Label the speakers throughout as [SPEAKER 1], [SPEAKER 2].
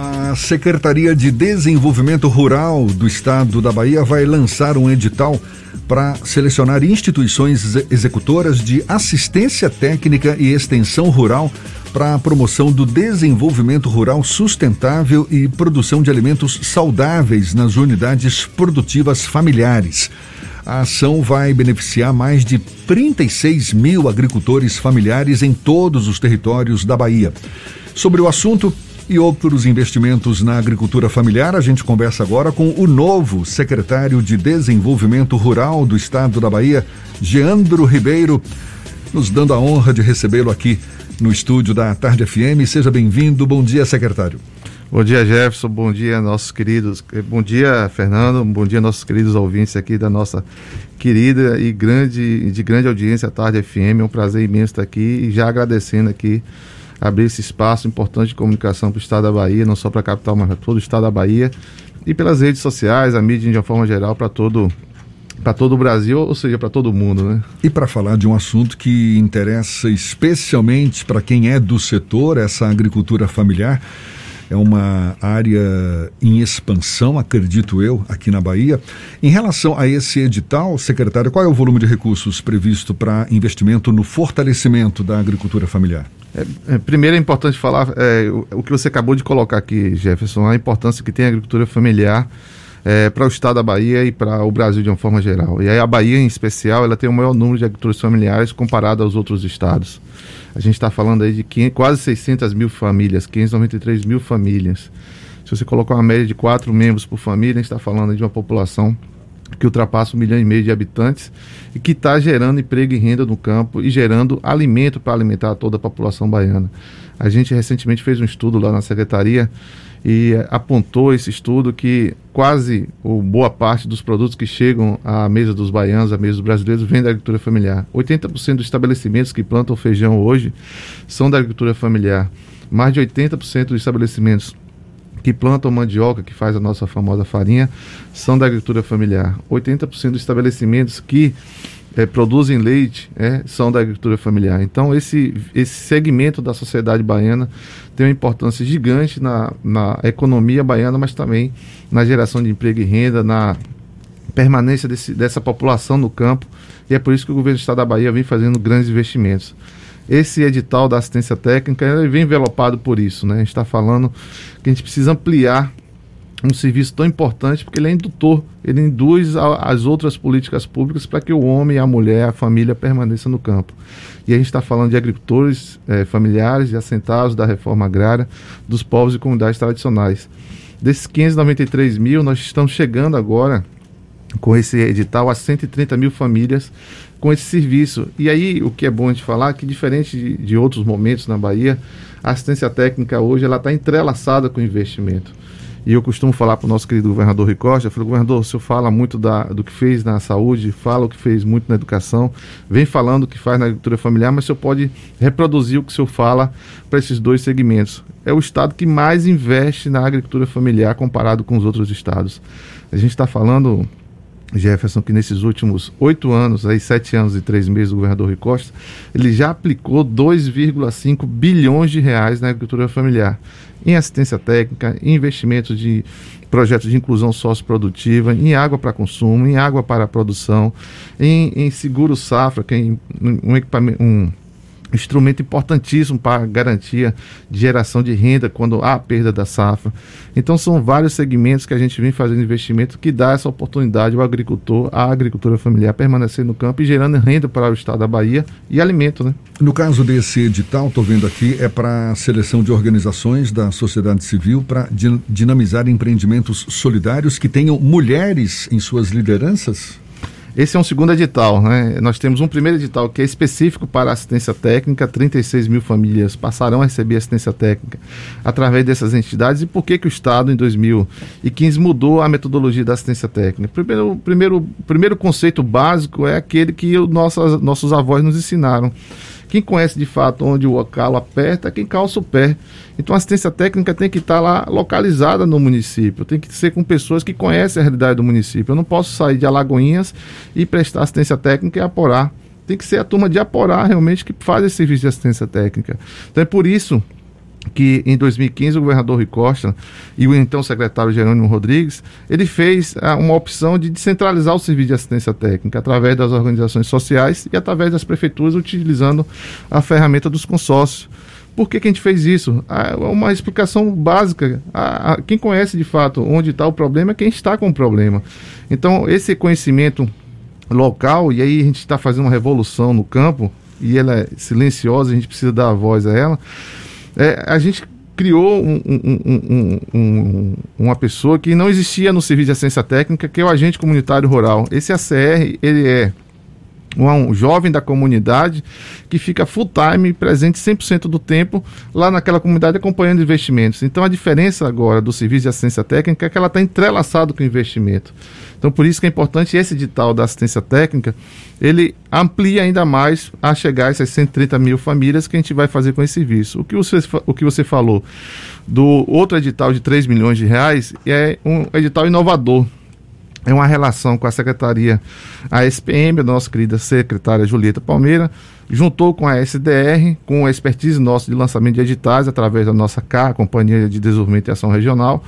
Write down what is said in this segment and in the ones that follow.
[SPEAKER 1] A Secretaria de Desenvolvimento Rural do Estado da Bahia vai lançar um edital para selecionar instituições executoras de assistência técnica e extensão rural para a promoção do desenvolvimento rural sustentável e produção de alimentos saudáveis nas unidades produtivas familiares. A ação vai beneficiar mais de 36 mil agricultores familiares em todos os territórios da Bahia. Sobre o assunto, e outros investimentos na agricultura familiar. A gente conversa agora com o novo secretário de Desenvolvimento Rural do Estado da Bahia, Geandro Ribeiro, nos dando a honra de recebê-lo aqui no estúdio da Tarde FM. Seja bem-vindo. Bom dia, secretário.
[SPEAKER 2] Bom dia, Jefferson. Bom dia, nossos queridos. Eh, bom dia, Fernando. Bom dia, nossos queridos ouvintes aqui da nossa querida e grande, de grande audiência Tarde FM. É um prazer imenso estar aqui e já agradecendo aqui abrir esse espaço importante de comunicação para o Estado da Bahia, não só para a capital, mas para todo o Estado da Bahia, e pelas redes sociais, a mídia de uma forma geral, para todo para todo o Brasil, ou seja, para todo mundo, né?
[SPEAKER 1] E para falar de um assunto que interessa especialmente para quem é do setor, essa agricultura familiar, é uma área em expansão, acredito eu, aqui na Bahia. Em relação a esse edital, secretário, qual é o volume de recursos previsto para investimento no fortalecimento da agricultura familiar?
[SPEAKER 2] É, é, primeiro é importante falar é, o, o, que você acabou de colocar aqui, Jefferson, a importância que tem a agricultura familiar é, para o estado da Bahia e para o Brasil de uma forma geral. E aí a Bahia, em especial, ela tem o maior número de agricultores familiares comparado aos outros estados. A gente está falando aí de 500, quase 600 mil famílias, 593 mil famílias. Se você colocar uma média de quatro membros por família, a gente está falando de uma população que ultrapassa um milhão e meio de habitantes e que está gerando emprego e renda no campo e gerando alimento para alimentar toda a população baiana. A gente recentemente fez um estudo lá na secretaria e apontou esse estudo que quase ou boa parte dos produtos que chegam à mesa dos baianos, à mesa dos brasileiros, vem da agricultura familiar. 80% dos estabelecimentos que plantam feijão hoje são da agricultura familiar. Mais de 80% dos estabelecimentos que plantam mandioca, que faz a nossa famosa farinha, são da agricultura familiar. 80% dos estabelecimentos que é, produzem leite é, são da agricultura familiar. Então, esse, esse segmento da sociedade baiana tem uma importância gigante na, na economia baiana, mas também na geração de emprego e renda, na permanência desse, dessa população no campo. E é por isso que o governo do estado da Bahia vem fazendo grandes investimentos. Esse edital da assistência técnica ele vem envelopado por isso. Né? A gente está falando que a gente precisa ampliar um serviço tão importante porque ele é indutor, ele induz a, as outras políticas públicas para que o homem, a mulher, a família permaneça no campo. E a gente está falando de agricultores eh, familiares e assentados da reforma agrária, dos povos e comunidades tradicionais. Desses 593 mil, nós estamos chegando agora com esse edital a 130 mil famílias com esse serviço. E aí, o que é bom de falar, que diferente de, de outros momentos na Bahia, a assistência técnica hoje ela está entrelaçada com o investimento. E eu costumo falar para o nosso querido governador Rui Costa, eu falo, governador, o senhor fala muito da, do que fez na saúde, fala o que fez muito na educação, vem falando o que faz na agricultura familiar, mas o senhor pode reproduzir o que o senhor fala para esses dois segmentos. É o estado que mais investe na agricultura familiar comparado com os outros estados. A gente está falando Jefferson, que nesses últimos oito anos, aí sete anos e três meses do governador Rui Costa, ele já aplicou 2,5 bilhões de reais na agricultura familiar, em assistência técnica, em investimentos de projetos de inclusão socioprodutiva, em água para consumo, em água para produção, em, em seguro safra, que é um equipamento, um instrumento importantíssimo para a garantia de geração de renda quando há perda da safra. Então são vários segmentos que a gente vem fazendo investimento que dá essa oportunidade ao agricultor, à agricultura familiar permanecer no campo e gerando renda para o estado da Bahia e alimento, né?
[SPEAKER 1] No caso desse edital, estou vendo aqui, é para a seleção de organizações da sociedade civil para dinamizar empreendimentos solidários que tenham mulheres em suas lideranças?
[SPEAKER 2] Esse é um segundo edital, né? Nós temos um primeiro edital que é específico para assistência técnica, 36 mil famílias passarão a receber assistência técnica através dessas entidades. E por que, que o Estado, em 2015, mudou a metodologia da assistência técnica? Primeiro, primeiro, primeiro conceito básico é aquele que nossas, nossos avós nos ensinaram quem conhece de fato onde o calo aperta é quem calça o pé. Então a assistência técnica tem que estar lá localizada no município, tem que ser com pessoas que conhecem a realidade do município. Eu não posso sair de Alagoinhas e prestar assistência técnica e aporar. Tem que ser a turma de aporar realmente que faz esse serviço de assistência técnica. Então é por isso que em 2015 o governador Rui Costa e o então secretário Jerônimo Rodrigues, ele fez ah, uma opção de descentralizar o serviço de assistência técnica através das organizações sociais e através das prefeituras utilizando a ferramenta dos consórcios. Por que, que a gente fez isso? Ah, uma explicação básica. Ah, quem conhece de fato onde está o problema é quem está com o problema. Então, esse conhecimento local, e aí a gente está fazendo uma revolução no campo, e ela é silenciosa, a gente precisa dar a voz a ela é, a gente criou um, um, um, uma pessoa que não existia no serviço de assistência técnica, que é o agente comunitário rural. Esse ACR, ele é um jovem da comunidade que fica full time, presente 100% do tempo lá naquela comunidade acompanhando investimentos. Então a diferença agora do serviço de assistência técnica é que ela está entrelaçado com o investimento. Então por isso que é importante esse edital da assistência técnica, ele amplia ainda mais a chegar a essas 130 mil famílias que a gente vai fazer com esse serviço. O que você, o que você falou do outro edital de 3 milhões de reais é um edital inovador é uma relação com a secretaria, a SPM, a nossa querida secretária Julieta Palmeira, juntou com a SDR, com a expertise nossa de lançamento de editais, através da nossa CA, Companhia de Desenvolvimento e Ação Regional,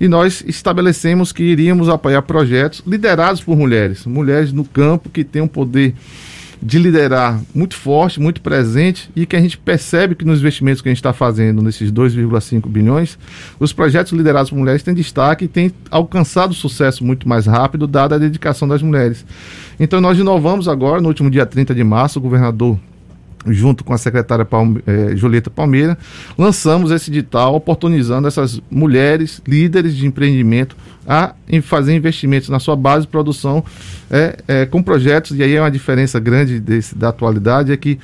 [SPEAKER 2] e nós estabelecemos que iríamos apoiar projetos liderados por mulheres, mulheres no campo que têm um poder de liderar muito forte, muito presente e que a gente percebe que nos investimentos que a gente está fazendo nesses 2,5 bilhões, os projetos liderados por mulheres têm destaque e têm alcançado sucesso muito mais rápido, dada a dedicação das mulheres. Então nós inovamos agora, no último dia 30 de março, o governador junto com a secretária Palme, eh, Julieta Palmeira, lançamos esse edital oportunizando essas mulheres líderes de empreendimento a em fazer investimentos na sua base de produção é, é, com projetos, e aí é uma diferença grande desse, da atualidade, é que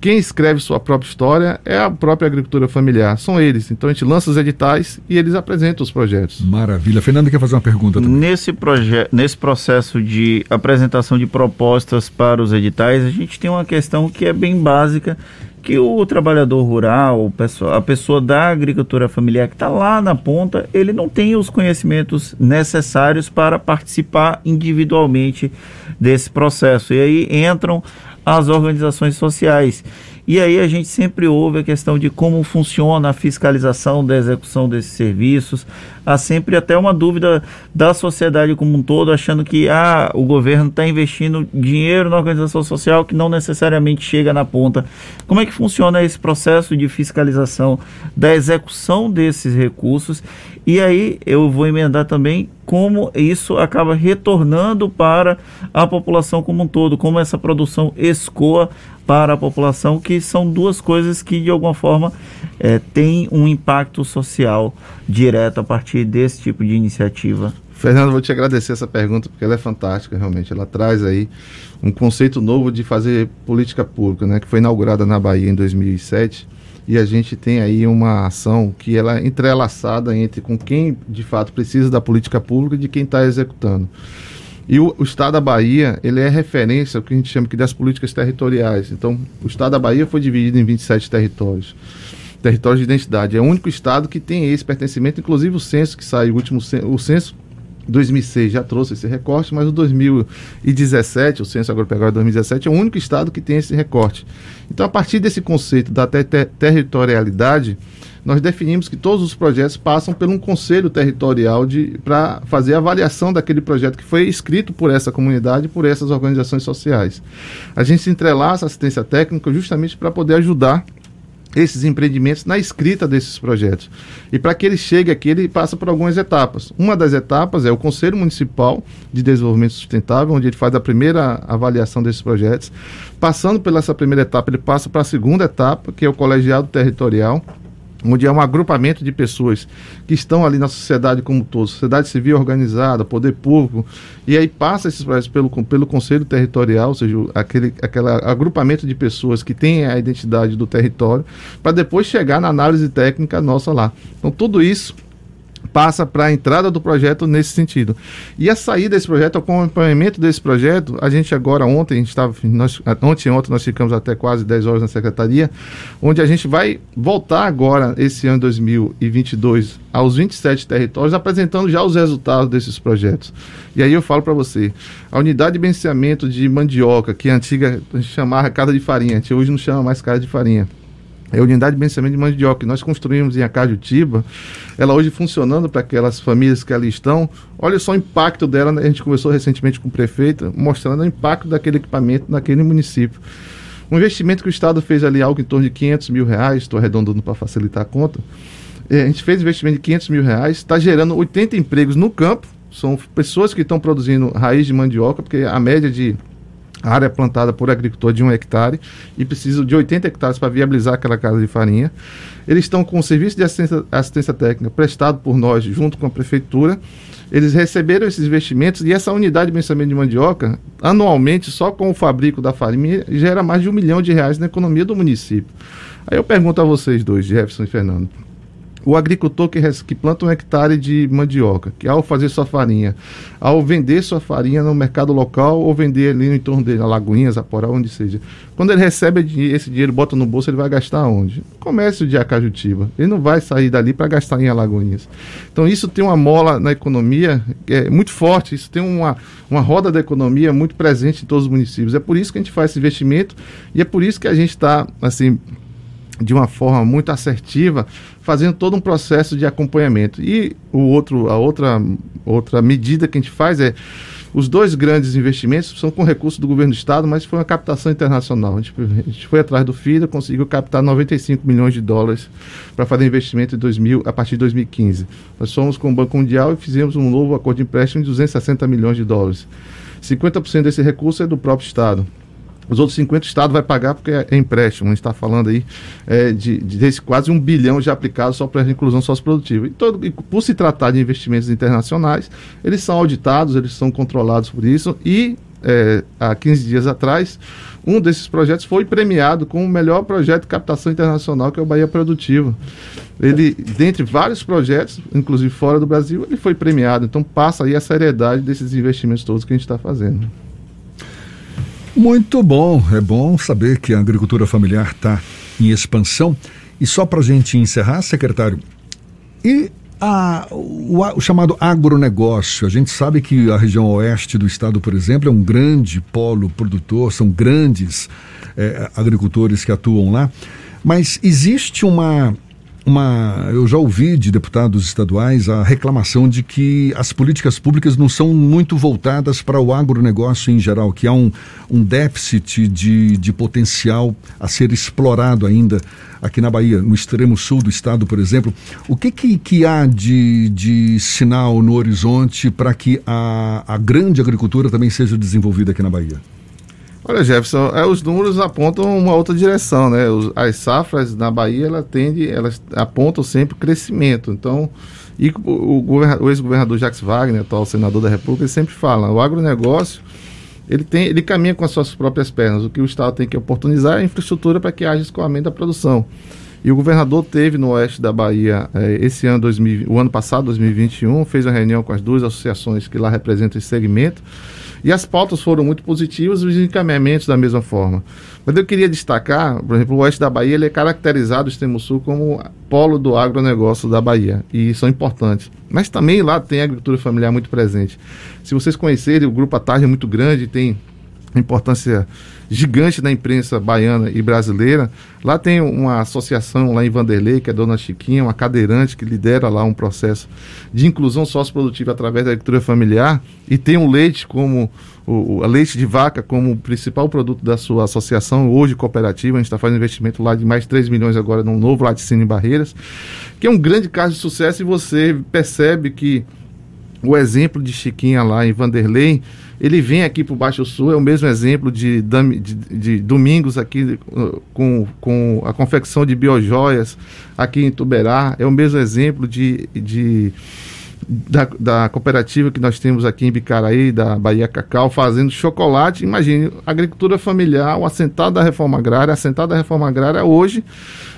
[SPEAKER 2] quem escreve sua própria história é a própria agricultura familiar, são eles. Então a gente lança os editais e eles apresentam os projetos.
[SPEAKER 1] Maravilha. Fernando quer fazer uma pergunta também.
[SPEAKER 3] Nesse, nesse processo de apresentação de propostas para os editais, a gente tem uma questão que é bem básica, que o trabalhador rural, a pessoa da agricultura familiar que está lá na ponta, ele não tem os conhecimentos necessários para participar individualmente desse processo. E aí entram as organizações sociais. E aí a gente sempre ouve a questão de como funciona a fiscalização da execução desses serviços. Há sempre até uma dúvida da sociedade como um todo, achando que ah, o governo está investindo dinheiro na organização social que não necessariamente chega na ponta. Como é que funciona esse processo de fiscalização da execução desses recursos? E aí eu vou emendar também como isso acaba retornando para a população como um todo, como essa produção escoa para a população, que são duas coisas que de alguma forma é, têm um impacto social direto a partir desse tipo de iniciativa.
[SPEAKER 2] Fernando, vou te agradecer essa pergunta porque ela é fantástica, realmente. Ela traz aí um conceito novo de fazer política pública, né, que foi inaugurada na Bahia em 2007 e a gente tem aí uma ação que ela é entrelaçada entre com quem de fato precisa da política pública e de quem está executando. E o, o, estado da Bahia, ele é referência, o que a gente chama aqui das políticas territoriais. Então, o estado da Bahia foi dividido em 27 territórios. Territórios de identidade. É o único estado que tem esse pertencimento, inclusive o censo que saiu, o último o censo 2006 já trouxe esse recorte, mas o 2017, o censo agropecuário 2017, é o único estado que tem esse recorte. Então, a partir desse conceito da ter territorialidade, nós definimos que todos os projetos passam por um conselho territorial para fazer a avaliação daquele projeto que foi escrito por essa comunidade, por essas organizações sociais. A gente entrelaça assistência técnica justamente para poder ajudar esses empreendimentos na escrita desses projetos. E para que ele chegue aqui, ele passa por algumas etapas. Uma das etapas é o Conselho Municipal de Desenvolvimento Sustentável, onde ele faz a primeira avaliação desses projetos. Passando pela essa primeira etapa, ele passa para a segunda etapa, que é o Colegiado Territorial, onde é um agrupamento de pessoas que estão ali na sociedade como todo, sociedade civil organizada, poder público, e aí passa esses projetos pelo, pelo Conselho Territorial, ou seja, aquele, aquele agrupamento de pessoas que têm a identidade do território, para depois chegar na análise técnica nossa lá. Então, tudo isso passa para a entrada do projeto nesse sentido. E a saída desse projeto, o acompanhamento desse projeto, a gente agora ontem, a gente estava, nós, ontem ontem nós ficamos até quase 10 horas na secretaria, onde a gente vai voltar agora, esse ano 2022, aos 27 territórios, apresentando já os resultados desses projetos. E aí eu falo para você, a unidade de beneficiamento de mandioca, que a antiga a gente chamava casa de farinha, a gente hoje não chama mais casa de farinha é a unidade de beneficiamento de mandioca que nós construímos em Acajutiba, ela hoje funcionando para aquelas famílias que ali estão. Olha só o impacto dela, né? a gente conversou recentemente com o prefeito, mostrando o impacto daquele equipamento naquele município. Um investimento que o Estado fez ali, algo em torno de 500 mil reais, estou arredondando para facilitar a conta. É, a gente fez investimento de 500 mil reais, está gerando 80 empregos no campo, são pessoas que estão produzindo raiz de mandioca, porque a média de área plantada por agricultor de um hectare e precisam de 80 hectares para viabilizar aquela casa de farinha. Eles estão com o serviço de assistência, assistência técnica prestado por nós junto com a prefeitura. Eles receberam esses investimentos e essa unidade de pensamento de mandioca, anualmente, só com o fabrico da farinha, gera mais de um milhão de reais na economia do município. Aí eu pergunto a vocês dois, Jefferson e Fernando o agricultor que, que, planta um hectare de mandioca, que ao fazer sua farinha, ao vender sua farinha no mercado local ou vender ali no entorno dele, Lagoinhas, Aporá, onde seja, quando ele recebe esse dinheiro, bota no bolso, ele vai gastar onde? Comércio de Acajutiba. Ele não vai sair dali para gastar em Alagoinhas. Então isso tem uma mola na economia é muito forte, isso tem uma, uma roda da economia muito presente em todos os municípios. É por isso que a gente faz esse investimento e é por isso que a gente está, assim, de uma forma muito assertiva, fazendo todo um processo de acompanhamento. E o outro, a outra, outra medida que a gente faz é os dois grandes investimentos são com recursos do governo do estado, mas foi uma captação internacional. A gente, a gente foi atrás do FIDA, conseguiu captar 95 milhões de dólares para fazer investimento em 2000, a partir de 2015. Nós fomos com o Banco Mundial e fizemos um novo acordo de empréstimo de 260 milhões de dólares. 50% desse recurso é do próprio estado. Os outros 50 estados vai pagar porque é, empréstimo. A gente está falando aí é, de, de desse quase um bilhão já aplicado só para a inclusão socioprodutiva. E, todo, e por se tratar de investimentos internacionais, eles são auditados, eles são controlados por isso e é, há 15 dias atrás, um desses projetos foi premiado com o melhor projeto de captação internacional, que é o Bahia Produtivo. Ele, dentre vários projetos, inclusive fora do Brasil, ele foi premiado. Então passa aí a seriedade desses investimentos todos que a gente está fazendo.
[SPEAKER 1] Muito bom, é bom saber que a agricultura familiar está em expansão. E só para a gente encerrar, secretário, e a, o, o, chamado agronegócio, a gente sabe que a região oeste do estado, por exemplo, é um grande polo produtor, são grandes é, agricultores que atuam lá, mas existe uma uma, eu já ouvi de deputados estaduais a reclamação de que as políticas públicas não são muito voltadas para o agronegócio em geral, que há um, um déficit de, de potencial a ser explorado ainda aqui na Bahia, no extremo sul do estado, por exemplo. O que, que, que há de, de sinal no horizonte para que a, a grande agricultura também seja desenvolvida aqui na Bahia?
[SPEAKER 2] Olha, Jefferson, é, os números apontam uma outra direção, né? Os, as safras na Bahia, ela tende, elas apontam sempre crescimento. Então, e o, o, ex-governador Jacques Wagner, atual senador da República, ele sempre fala, o agronegócio, ele, tem, ele caminha com as suas próprias pernas. O que o Estado tem que oportunizar é a infraestrutura para que haja escoamento da produção. E o governador teve no oeste da Bahia, eh, esse ano, 2000, o ano passado, 2021, fez uma reunião com as duas associações que lá representam esse segmento e as pautas foram muito positivas, os encaminhamentos da mesma forma. Mas eu queria destacar, por exemplo, o oeste da Bahia ele é caracterizado, o extremo sul, como polo do agronegócio da Bahia, e são importantes. Mas também lá tem a agricultura familiar muito presente. Se vocês conhecerem, o grupo Atarde é muito grande, tem importância gigante da imprensa baiana e brasileira. Lá tem uma associação lá em Vanderlei, que é Dona Chiquinha, uma cadeirante que lidera lá um processo de inclusão socioprodutiva através da agricultura familiar e tem o leite como o, a leite de vaca como principal produto da sua associação, hoje cooperativa, a gente está fazendo investimento lá de mais de 3 milhões agora num novo laticínio em Barreiras, que é um grande caso de sucesso e você percebe que o exemplo de Chiquinha lá em Vanderlei ele vem aqui para o Baixo Sul, é o mesmo exemplo de, de, de Domingos aqui uh, com, com a confecção de biojoias aqui em Tuberá, é o mesmo exemplo de, de da, da, cooperativa que nós temos aqui em Bicaraí, da Bahia Cacau, fazendo chocolate. Imagine, agricultura familiar, o assentado da reforma agrária, assentado da reforma agrária hoje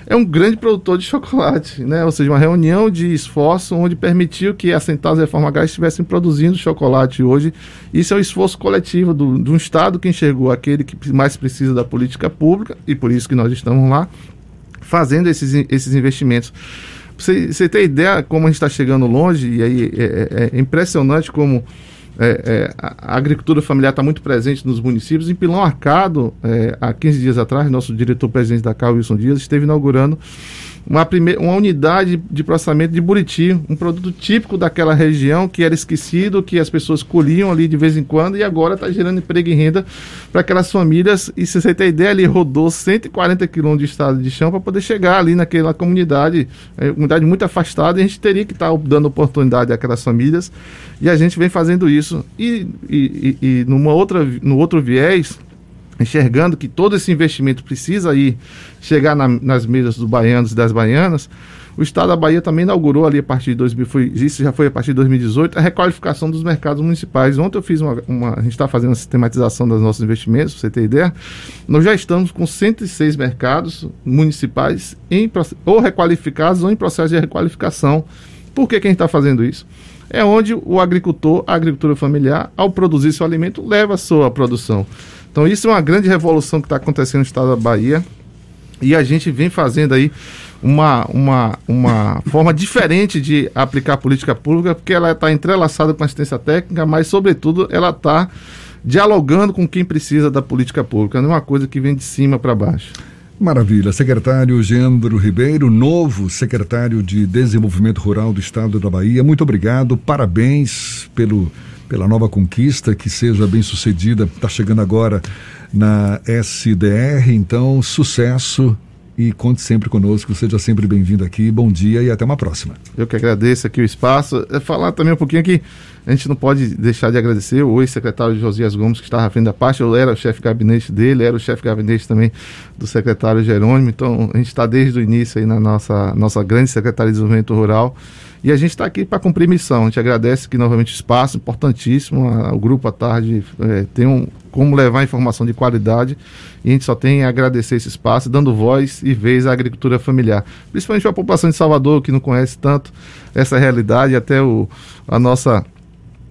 [SPEAKER 2] é um grande produtor de chocolate, né? Ou seja, uma reunião de esforço onde permitiu que assentados da reforma agrária estivessem produzindo chocolate hoje. Isso é um esforço coletivo do, de um Estado que enxergou aquele que mais precisa da política pública, e por isso que nós estamos lá, fazendo esses, esses investimentos. Você, você tem ideia como a gente está chegando longe, e aí é, é, é impressionante como é, é, a, agricultura familiar está muito presente nos municípios. Em Pilão Arcado, é, há 15 dias atrás, nosso diretor-presidente da CAL, Wilson Dias, esteve inaugurando uma, primeira, uma unidade de processamento de buriti, um produto típico daquela região que era esquecido, que as pessoas colhiam ali de vez em quando e agora está gerando emprego e renda para aquelas famílias. E se você tem ideia, ele rodou 140 quilômetros de estado de chão para poder chegar ali naquela comunidade, é, comunidade muito afastada, e a gente teria que estar tá dando oportunidade àquelas famílias e a gente vem fazendo isso. E, e, e, e numa outra, no outro viés, enxergando que todo esse investimento precisa ir chegar na, nas mesas dos baianos e das baianas, o Estado da Bahia também inaugurou ali a partir de 2000, foi, isso já foi a partir de 2018, a requalificação dos mercados municipais. Ontem eu fiz uma, uma a gente está fazendo a sistematização dos nossos investimentos, para você ter ideia. Nós já estamos com 106 mercados municipais em, ou requalificados ou em processo de requalificação. Por que, que a gente está fazendo isso? É onde o agricultor, a agricultura familiar, ao produzir seu alimento, leva a sua produção. Então isso é uma grande revolução que está acontecendo no estado da Bahia. E a gente vem fazendo aí uma, uma, uma forma diferente de aplicar política pública, porque ela está entrelaçada com a assistência técnica, mas, sobretudo, ela está dialogando com quem precisa da política pública. Não é uma coisa que vem de cima para baixo.
[SPEAKER 1] Maravilha. Secretário Geandro Ribeiro, novo secretário de Desenvolvimento Rural do Estado da Bahia, muito obrigado, parabéns pelo pela nova conquista, que seja bem sucedida. Está chegando agora na SDR, então sucesso e conte sempre conosco. Seja sempre bem-vindo aqui. Bom dia e até uma próxima.
[SPEAKER 2] Eu que agradeço aqui o espaço. É falar também um pouquinho aqui. A gente não pode deixar de agradecer o ex-secretário Josias Gomes, que estava à frente da parte. Eu era o chefe de gabinete dele, era o chefe de gabinete também do secretário Jerônimo. Então, a gente está desde o início aí na nossa, nossa grande Secretaria de Desenvolvimento Rural. E a gente está aqui para cumprir missão. A gente agradece aqui novamente espaço, importantíssimo. o grupo à tarde é, tem um, como levar informação de qualidade. E a gente só tem a agradecer esse espaço, dando voz e vez à agricultura familiar. Principalmente a população de Salvador, que não conhece tanto essa realidade, até o, a nossa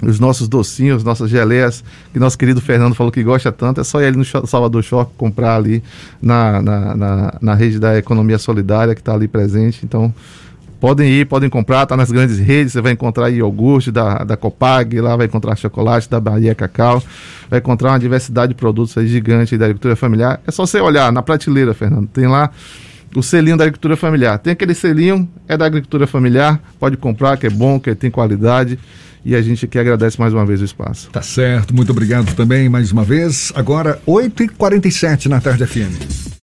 [SPEAKER 2] os nossos docinhos, nossas geleias, que nosso querido Fernando falou que gosta tanto, é só ali no Salvador Shop comprar ali na, na, na, na rede da economia solidária que está ali presente. Então, Podem ir, podem comprar, tá nas grandes redes, você vai encontrar iogurte da, da Copag, lá vai encontrar chocolate da Bahia Cacau, vai encontrar uma diversidade de produtos aí gigante da agricultura familiar. É só você olhar na prateleira, Fernando, tem lá o selinho da agricultura familiar. Tem aquele selinho, é da agricultura familiar, pode comprar, que é bom, que tem qualidade. E a gente aqui agradece mais uma vez o espaço.
[SPEAKER 1] Tá certo, muito obrigado também mais uma vez. Agora, 8h47 na tarde FM.